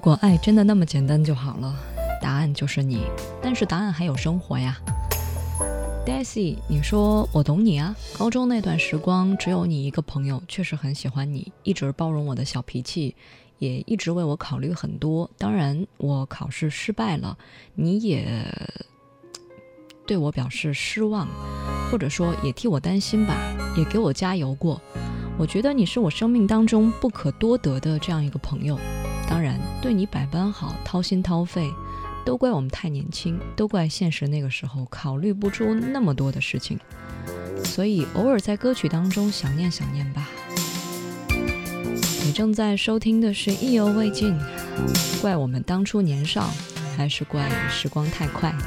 如果爱真的那么简单就好了，答案就是你。但是答案还有生活呀。Daisy，你说我懂你啊。高中那段时光，只有你一个朋友，确实很喜欢你，一直包容我的小脾气，也一直为我考虑很多。当然，我考试失败了，你也对我表示失望，或者说也替我担心吧，也给我加油过。我觉得你是我生命当中不可多得的这样一个朋友。当然，对你百般好，掏心掏肺，都怪我们太年轻，都怪现实那个时候考虑不出那么多的事情，所以偶尔在歌曲当中想念想念吧。你正在收听的是《意犹未尽》，怪我们当初年少，还是怪时光太快？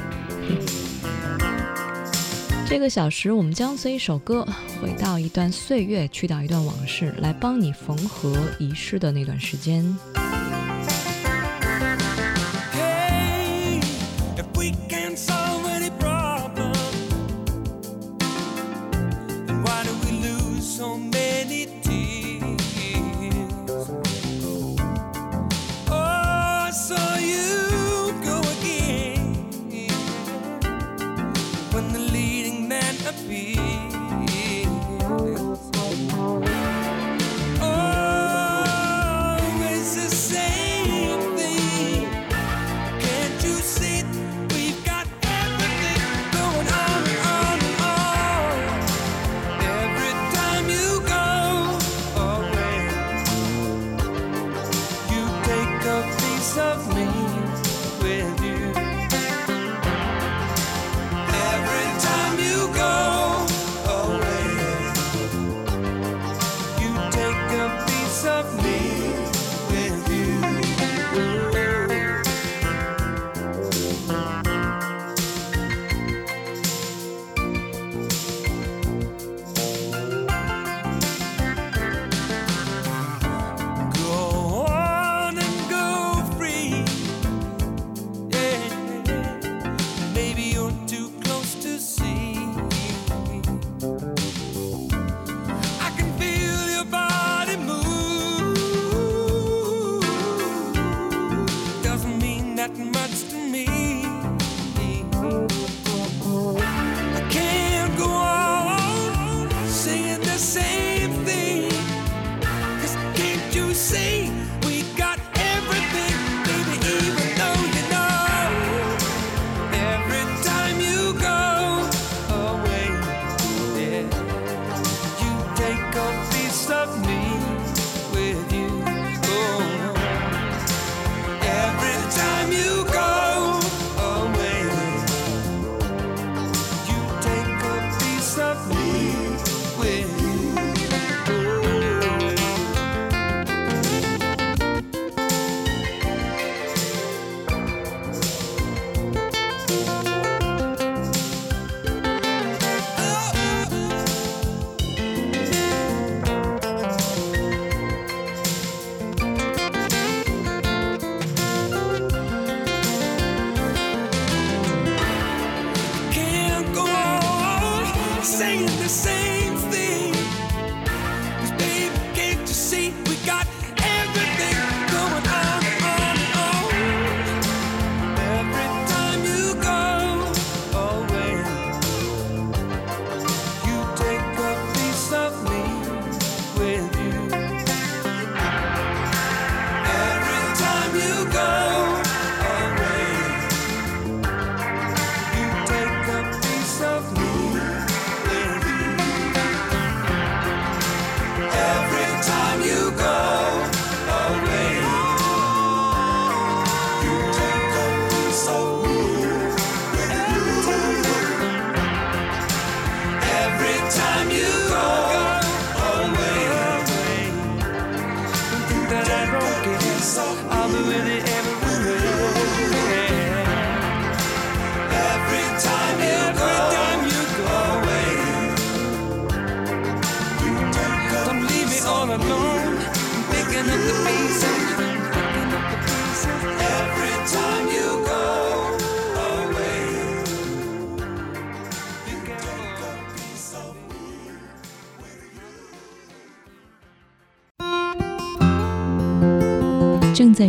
这个小时，我们将随一首歌回到一段岁月，去掉一段往事，来帮你缝合遗失的那段时间。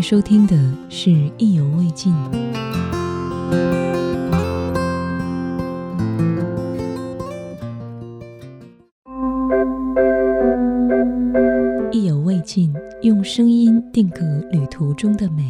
收听的是《意犹未尽》。意犹未尽，用声音定格旅途中的美。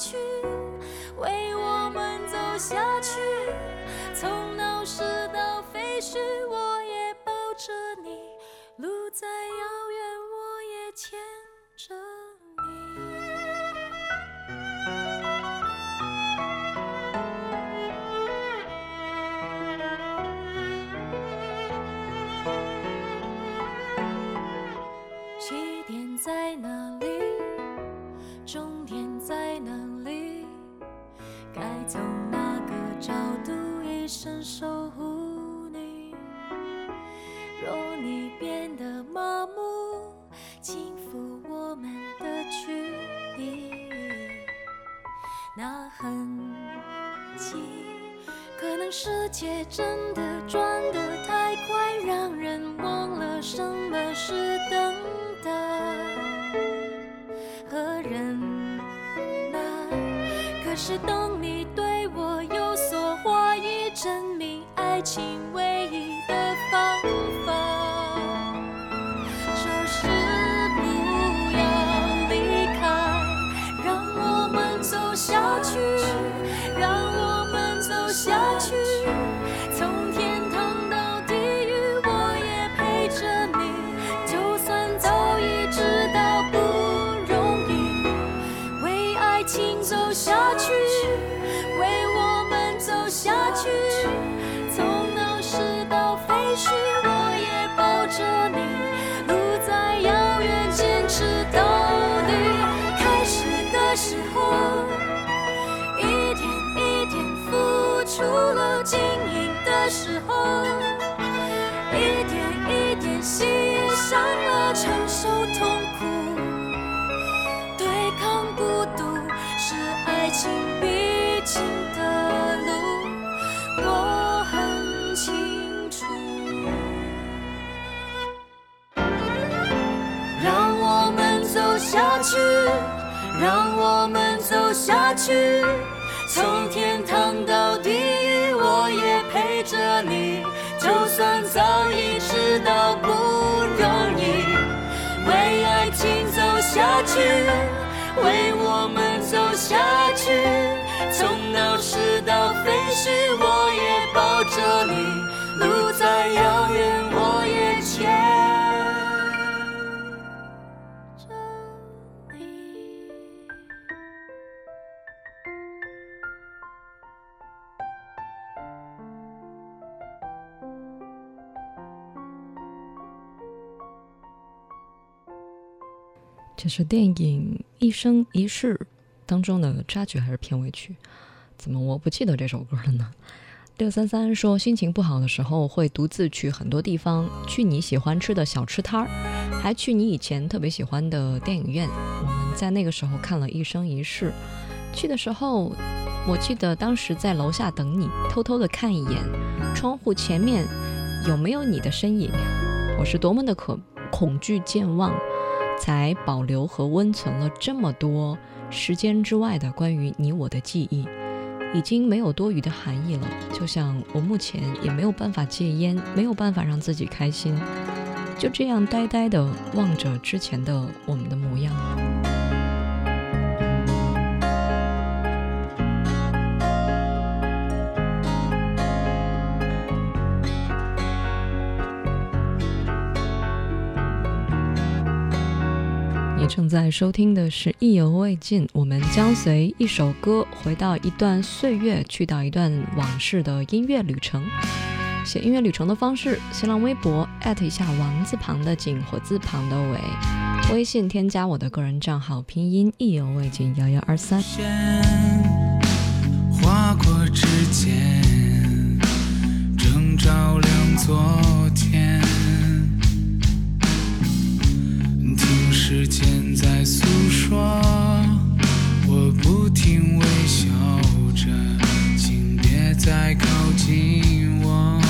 去，为我们走下去，从闹市到废墟，那痕迹，可能世界真的转得太快，让人忘了什么是等待和。忍耐，可是当你对我有所怀疑，证明爱情下去，为我们走下去，从闹市到废墟，我也抱着你，路再遥远，坚持到底。开始的时候，一点一点付出了，经营的时候，一点一点喜上了，承受痛苦，新的路，我很清楚。让我们走下去，让我们走下去，从天堂到地狱，我也陪着你。就算早已知道不容易，为爱情走下去，为我们。走下去，从闹市到废墟，我也抱着你，路再遥远，我也牵着你。这是电影《一生一世》当中的插曲还是片尾曲？怎么我不记得这首歌了呢？六三三说，心情不好的时候会独自去很多地方，去你喜欢吃的小吃摊儿，还去你以前特别喜欢的电影院。我们在那个时候看了一生一世。去的时候，我记得当时在楼下等你，偷偷的看一眼窗户前面有没有你的身影。我是多么的可恐惧健忘，才保留和温存了这么多时间之外的关于你我的记忆。已经没有多余的含义了，就像我目前也没有办法戒烟，没有办法让自己开心，就这样呆呆的望着之前的我们的模样。正在收听的是《意犹未尽》，我们将随一首歌回到一段岁月，去到一段往事的音乐旅程。写音乐旅程的方式：新浪微博艾特一下王字旁的景火字旁的伟，微信添加我的个人账号拼音意犹未尽幺幺二三。划过指尖，正照亮昨天。时间在诉说，我不停微笑着，请别再靠近我。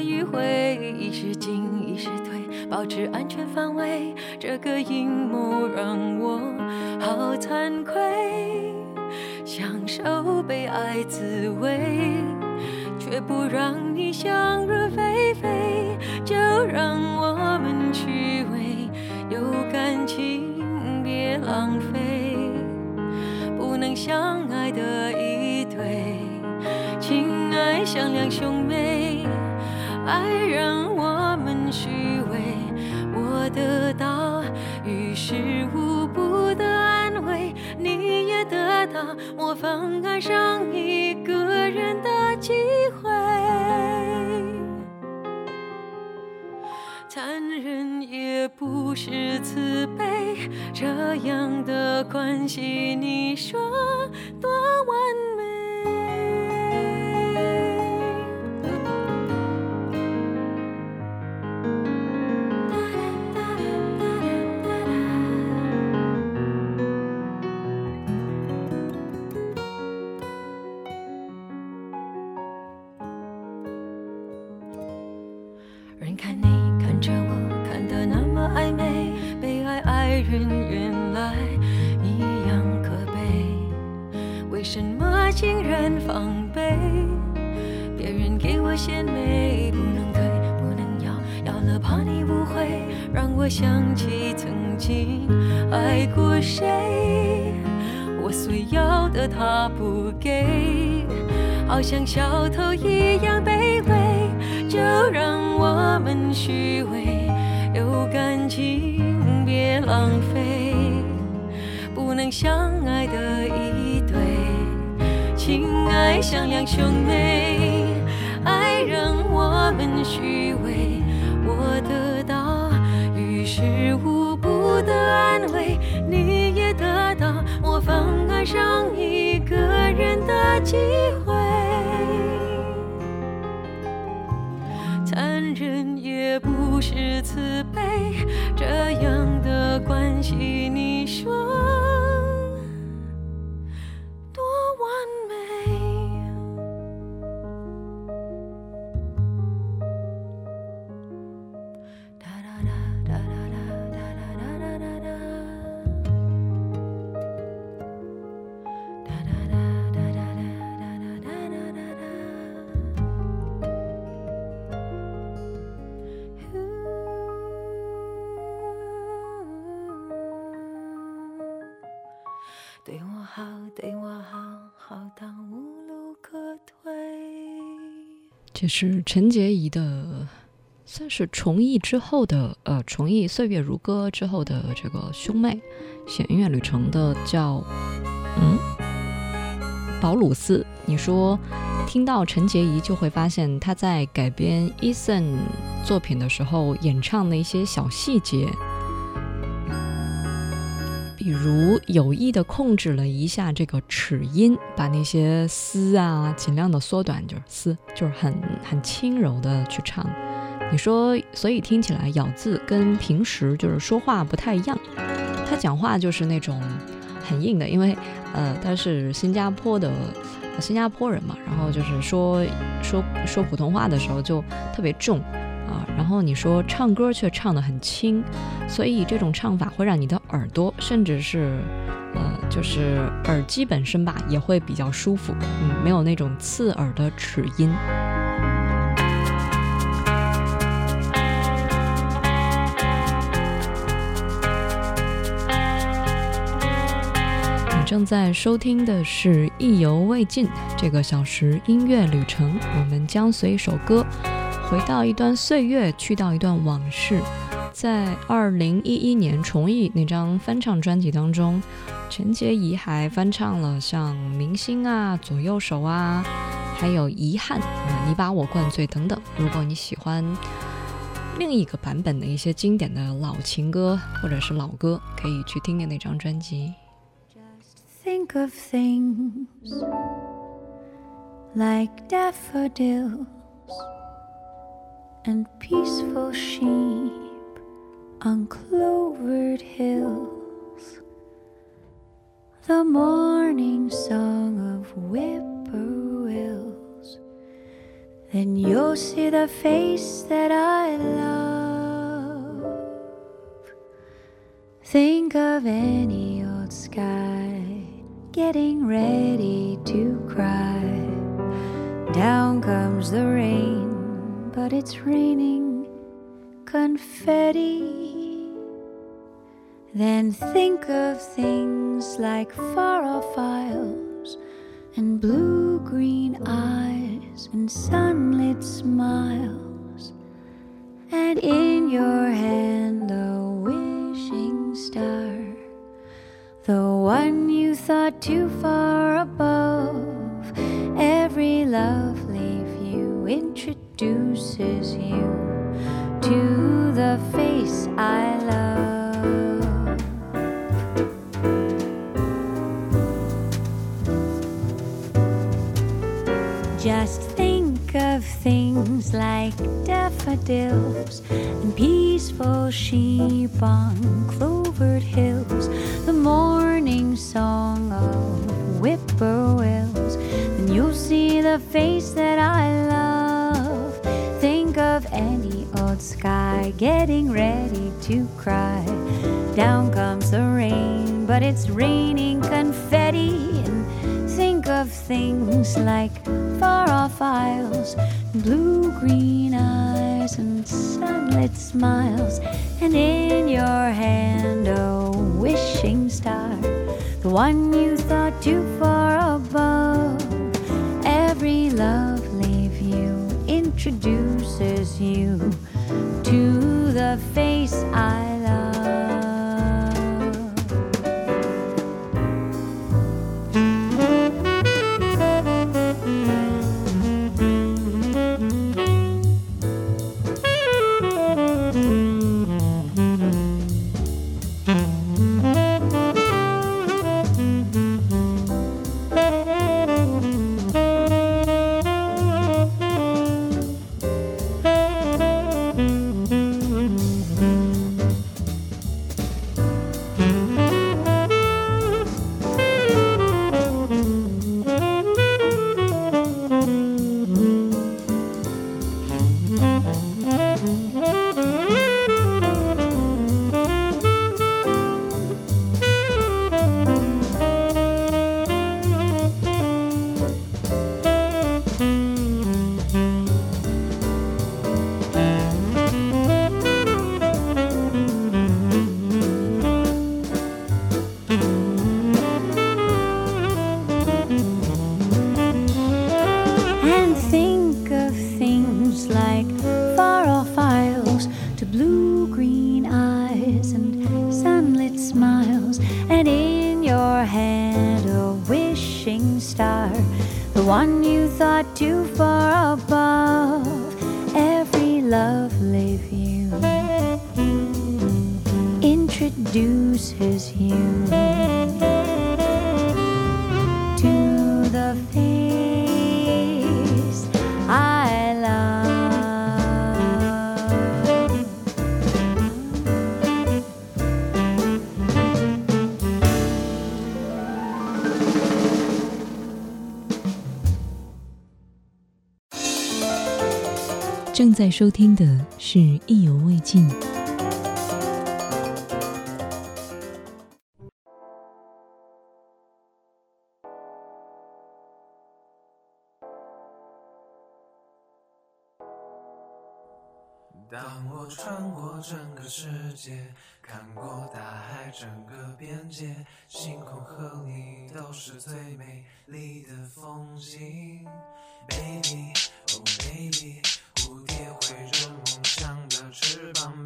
迂回，一时进，一时退，保持安全范围。这个阴谋让我好惭愧，享受被爱滋味。却不让你想入非非，就让我们虚伪，有感情别浪费，不能相爱的一对，情爱像两兄妹，爱让我们虚伪，我得到于事无补的安慰，你也得到模仿爱上一个人的机会。残忍也不是慈悲，这样的关系，你说多完美？想起曾经爱过谁。我所要的他不给，好像小偷一样卑微，就让我们虚伪，有感情别浪费，不能相爱的一对，情爱像两兄妹，爱让我们虚伪，的安慰，你也得到模仿爱上一个人的机会。残忍也不是慈悲，这样的关系，你这是陈洁仪的，算是重艺之后的，呃，重艺《岁月如歌》之后的这个兄妹写音乐旅程的，叫嗯，保鲁斯。你说听到陈洁仪，就会发现她在改编 Eason 作品的时候演唱的一些小细节。比如有意的控制了一下这个齿音，把那些嘶啊尽量的缩短，就是嘶，就是很很轻柔的去唱。你说，所以听起来咬字跟平时就是说话不太一样。他讲话就是那种很硬的，因为呃他是新加坡的新加坡人嘛，然后就是说说说普通话的时候就特别重。啊，然后你说唱歌却唱得很轻，所以这种唱法会让你的耳朵，甚至是，呃，就是耳机本身吧，也会比较舒服，嗯，没有那种刺耳的齿音。你正在收听的是《意犹未尽》这个小时音乐旅程，我们将随一首歌。回到一段岁月，去到一段往事，在二零一一年重艺那张翻唱专辑当中，陈洁仪还翻唱了像《明星》啊、《左右手》啊，还有《遗憾》啊，《你把我灌醉》等等。如果你喜欢另一个版本的一些经典的老情歌或者是老歌，可以去听听那张专辑。Just think of things like daffodils. And peaceful sheep on clovered hills. The morning song of whippoorwills. Then you'll see the face that I love. Think of any old sky getting ready to cry. Down comes the rain but it's raining confetti. Then think of things like far off isles and blue green eyes and sunlit smiles. And in your hand, a wishing star, the one you thought too far above. Every introduced introduces you to the face I love. Just think of things like daffodils and peaceful sheep on clovered hills, the morning song of whippoorwills, and you'll see the face that I love any old sky getting ready to cry. Down comes the rain, but it's raining confetti. And think of things like far off isles, blue green eyes, and sunlit smiles. And in your hand, a wishing star, the one you thought too far above. Every lovely view introduces you to the face I 正在收听的是《意犹未尽》。当我穿过整个世界，看过大海整个边界，星空和你都是最美丽的风景。Baby, oh baby，蝴蝶挥着梦想的翅膀。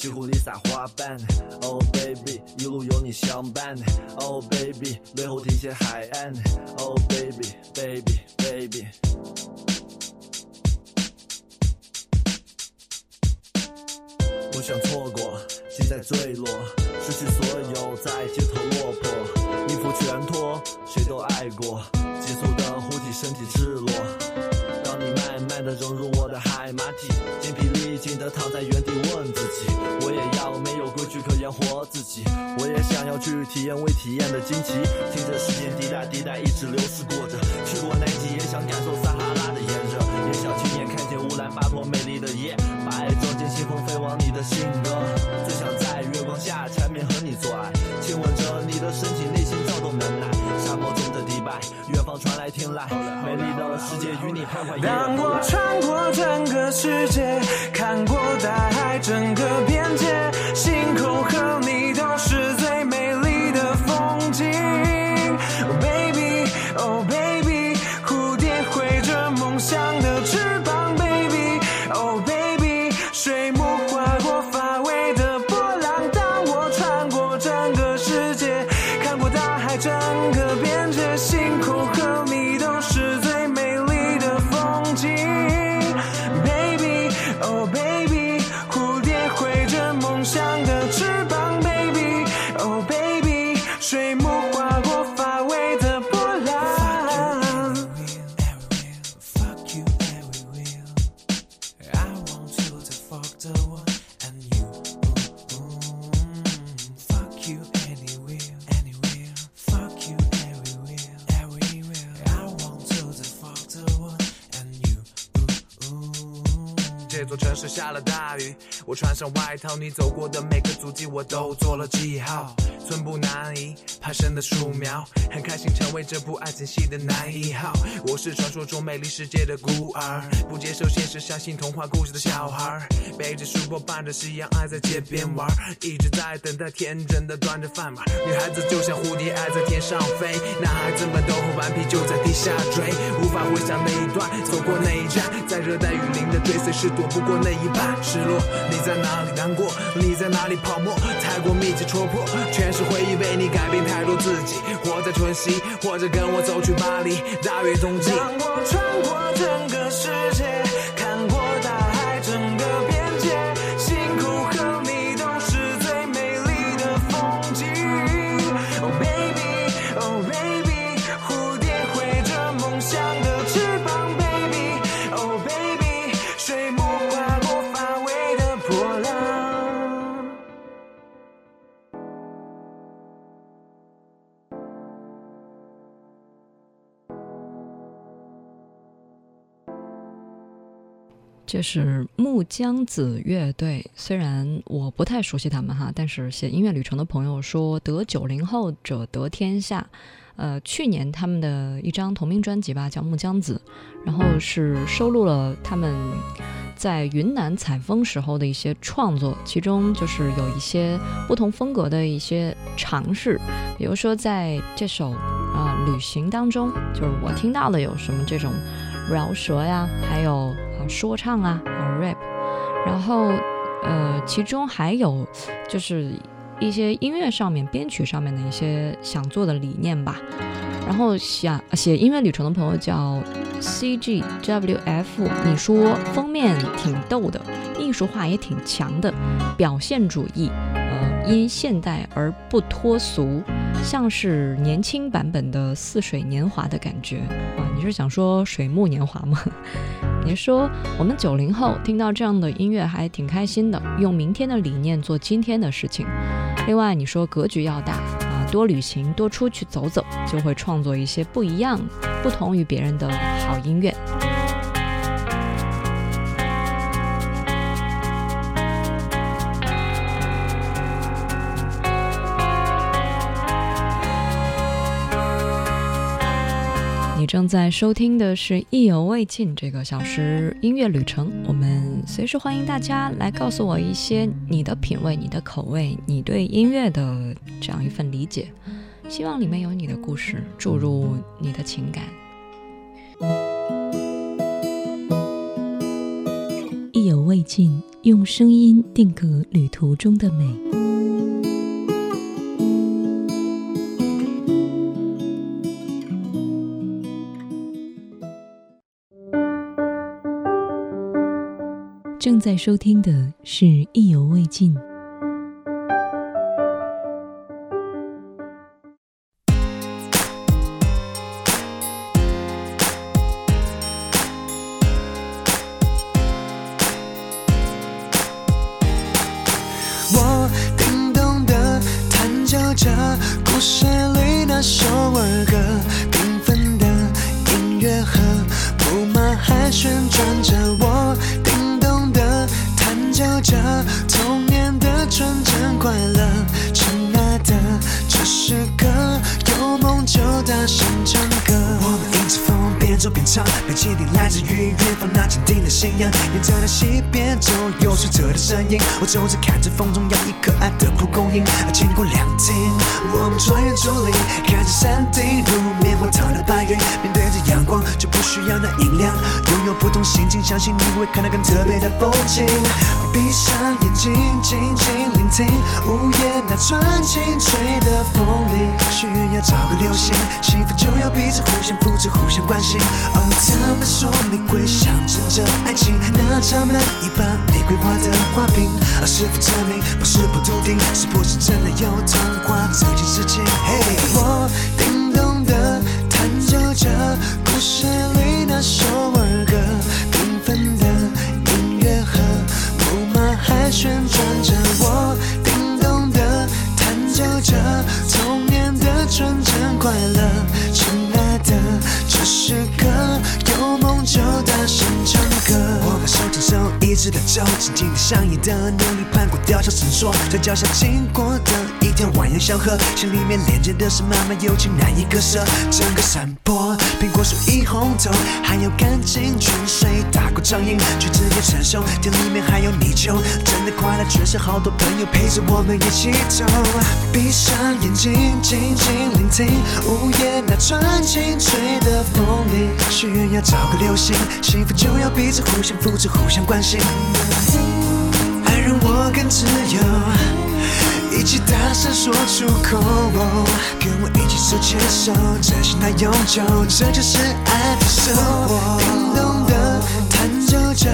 西湖里撒花瓣。Oh baby，一路有你相伴。Oh baby，背后停歇海岸。Oh baby，baby，baby。不想错过，心在坠落，失去所有，在街头落魄，衣服全脱，谁都爱过，急速的呼吸，身体赤裸。当你慢慢的融入我的海马体，精疲静静的躺在原地问自己，我也要没有规矩可言活自己，我也想要去体验未体验的惊奇，听着时间滴答滴答一直流逝过着，去过南极也想感受撒哈拉的炎热，也想亲眼看见乌兰巴托美丽的夜，把爱装进信封飞往你的性格，最想在月光下缠绵和你做爱，亲吻着你的身体，内心躁动难耐，沙漠中的迪拜，远方传来天籁，美丽到了世界与你徘徊当我。穿过整个世界，看过大海整个边界，星空和你都是最美丽的风景。Oh baby, oh baby，sociale 我穿上外套，你走过的每个足迹我都做了记号，寸步难移，攀升的树苗，很开心成为这部爱情戏的男一号。我是传说中美丽世界的孤儿，不接受现实，相信童话故事的小孩，背着书包，伴着夕阳，爱在街边玩，一直在等待，天真的端着饭碗。女孩子就像蝴蝶，爱在天上飞，男孩子们都很顽皮，就在地下追，无法回想那一段，走过那一站，在热带雨林的追随是躲不过那一半。失落，在哪里难过？你在哪里泡沫？太过密集戳破，全是回忆为你改变太多自己。活在春熙，或者跟我走去巴黎，大约冬季。当我穿过整个世界，这是木江子乐队，虽然我不太熟悉他们哈，但是写音乐旅程的朋友说得九零后者得天下。呃，去年他们的一张同名专辑吧，叫《木江子》，然后是收录了他们在云南采风时候的一些创作，其中就是有一些不同风格的一些尝试，比如说在这首啊、旅行当中，就是我听到的有什么这种饶舌呀，还有说唱啊，rap，然后呃，其中还有就是一些音乐上面、编曲上面的一些想做的理念吧。然后想写音乐旅程的朋友叫 CGWF，你说封面挺逗的，艺术化也挺强的，表现主义，呃，因现代而不脱俗，像是年轻版本的《似水年华》的感觉啊！你是想说水木年华吗？你说我们九零后听到这样的音乐还挺开心的，用明天的理念做今天的事情。另外，你说格局要大啊，多旅行，多出去走走，就会创作一些不一样、不同于别人的好音乐。正在收听的是《意犹未尽》这个小时音乐旅程，我们随时欢迎大家来告诉我一些你的品味、你的口味、你对音乐的这样一份理解，希望里面有你的故事，注入你的情感。意犹未尽，用声音定格旅途中的美。正在收听的是《意犹未尽》。直的走，紧紧的相依的努力攀过吊桥绳索，在脚下经过的一条蜿蜒小河，心里面连接的是满满友情难以割舍。整个山坡，苹果树一红透，还有干净泉水打过掌印，却直接承受。田里面还有泥鳅，真的快乐，全是好多朋友陪着我们一起走。闭上眼睛，静静聆听午夜那串清脆的风铃，许愿要找个流星，幸福就要彼此互相扶持，互相关心。爱让我更自由，一起大声说出口，跟我一起手牵手，真心来永久，这就是爱的生活。叮咚的弹奏着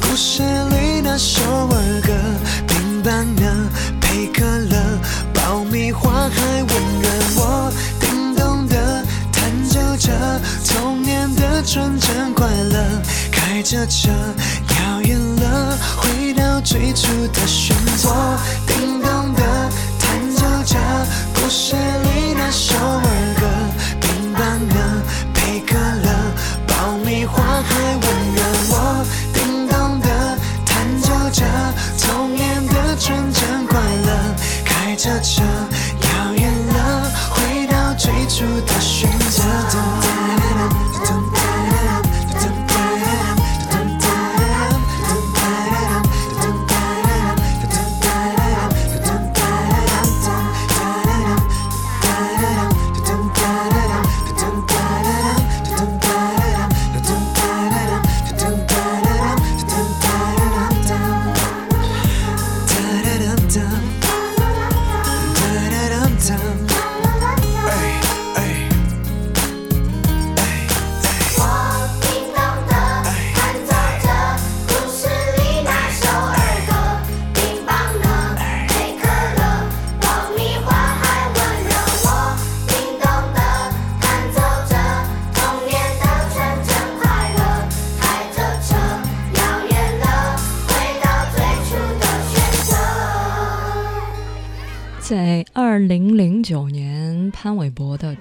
故事里那首儿歌，冰棒的，配可乐，爆米花还温热。我叮咚的弹奏着童年的纯真快乐，开着车遥远了，回到最初的选择。叮咚的弹奏着故事里那首儿歌，冰棒呢，配可乐，爆米花还温热。我叮咚的弹奏着童年的纯真快乐，开着车遥远了，回到最初的选择。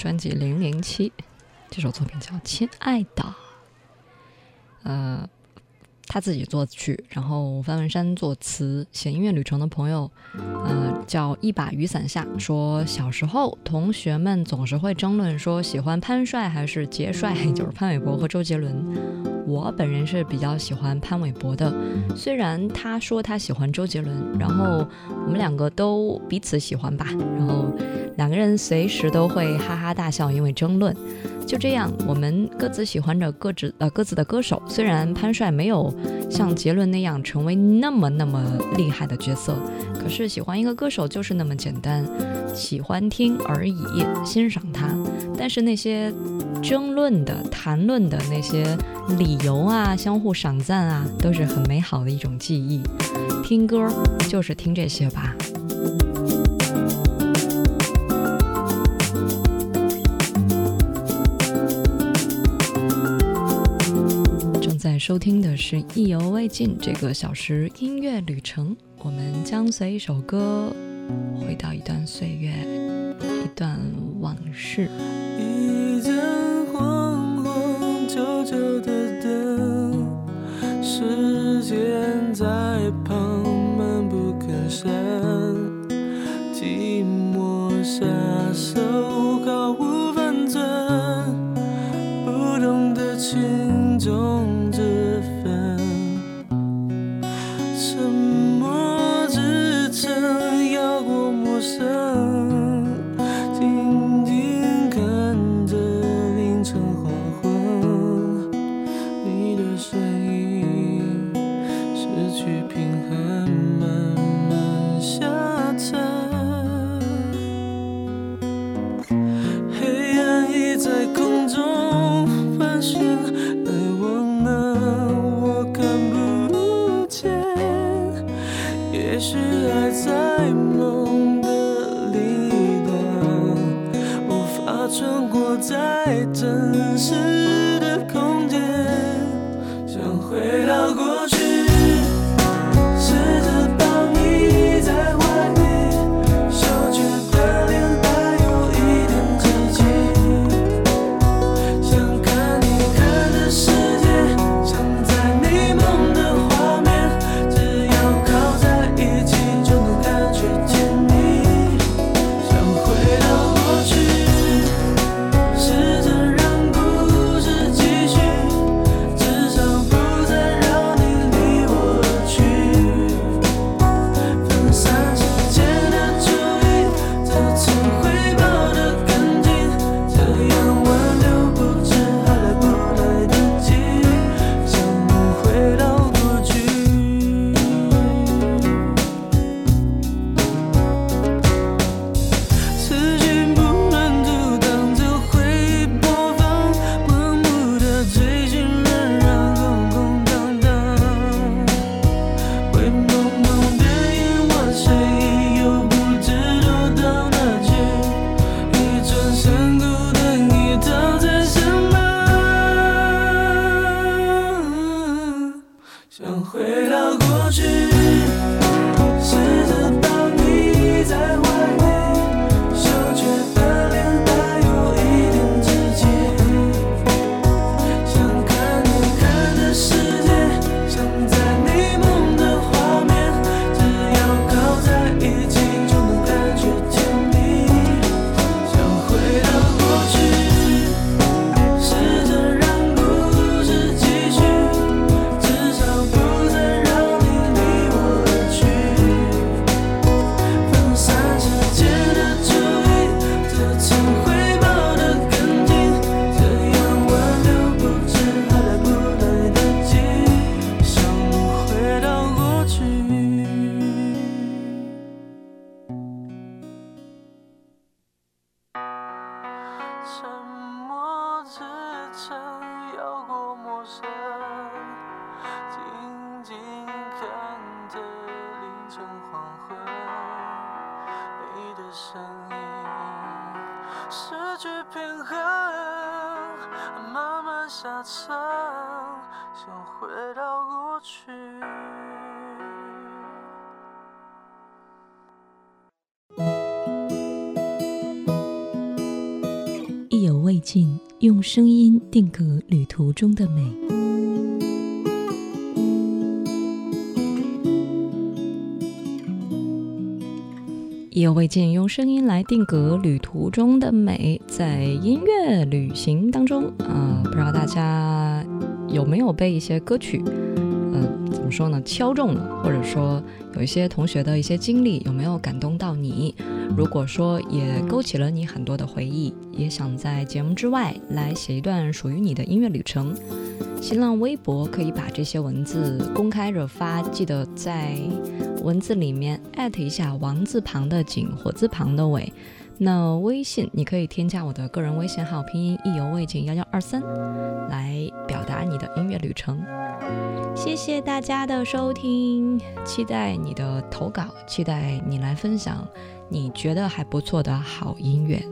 专辑《零零七》，这首作品叫《亲爱的》，呃，他自己作曲，然后范文山作词。写音乐旅程的朋友，呃，叫一把雨伞下说，小时候同学们总是会争论说喜欢潘帅还是杰帅，就是潘玮柏和周杰伦。我本人是比较喜欢潘玮柏的，虽然他说他喜欢周杰伦，然后我们两个都彼此喜欢吧，然后两个人随时都会哈哈大笑，因为争论。就这样，我们各自喜欢着各自呃各自的歌手。虽然潘帅没有像杰伦那样成为那么那么厉害的角色，可是喜欢一个歌手就是那么简单，喜欢听而已，欣赏他。但是那些争论的、谈论的那些理由啊，相互赏赞啊，都是很美好的一种记忆。听歌就是听这些吧。收听的是《意犹未尽》这个小时音乐旅程，我们将随一首歌回到一段岁月，一段往事。一盏黄黄旧旧的灯，时间在旁闷不吭声，寂寞下手毫无分寸，不懂得轻重也许爱在梦的另一端，无法穿过在真实声音定格旅途中的美。意犹未尽，用声音来定格旅途中的美。在音乐旅行当中，啊、不知道大家有没有被一些歌曲，怎么说呢，敲中了，或者说有一些同学的一些经历，有没有感动到你？如果说也勾起了你很多的回忆，也想在节目之外来写一段属于你的音乐旅程，新浪微博可以把这些文字公开着发，记得在文字里面艾特一下王字旁的景，火字旁的伟。那微信你可以添加我的个人微信号，拼音意犹未尽幺幺二三，来表达你的音乐旅程。谢谢大家的收听，期待你的投稿，期待你来分享你觉得还不错的好音乐。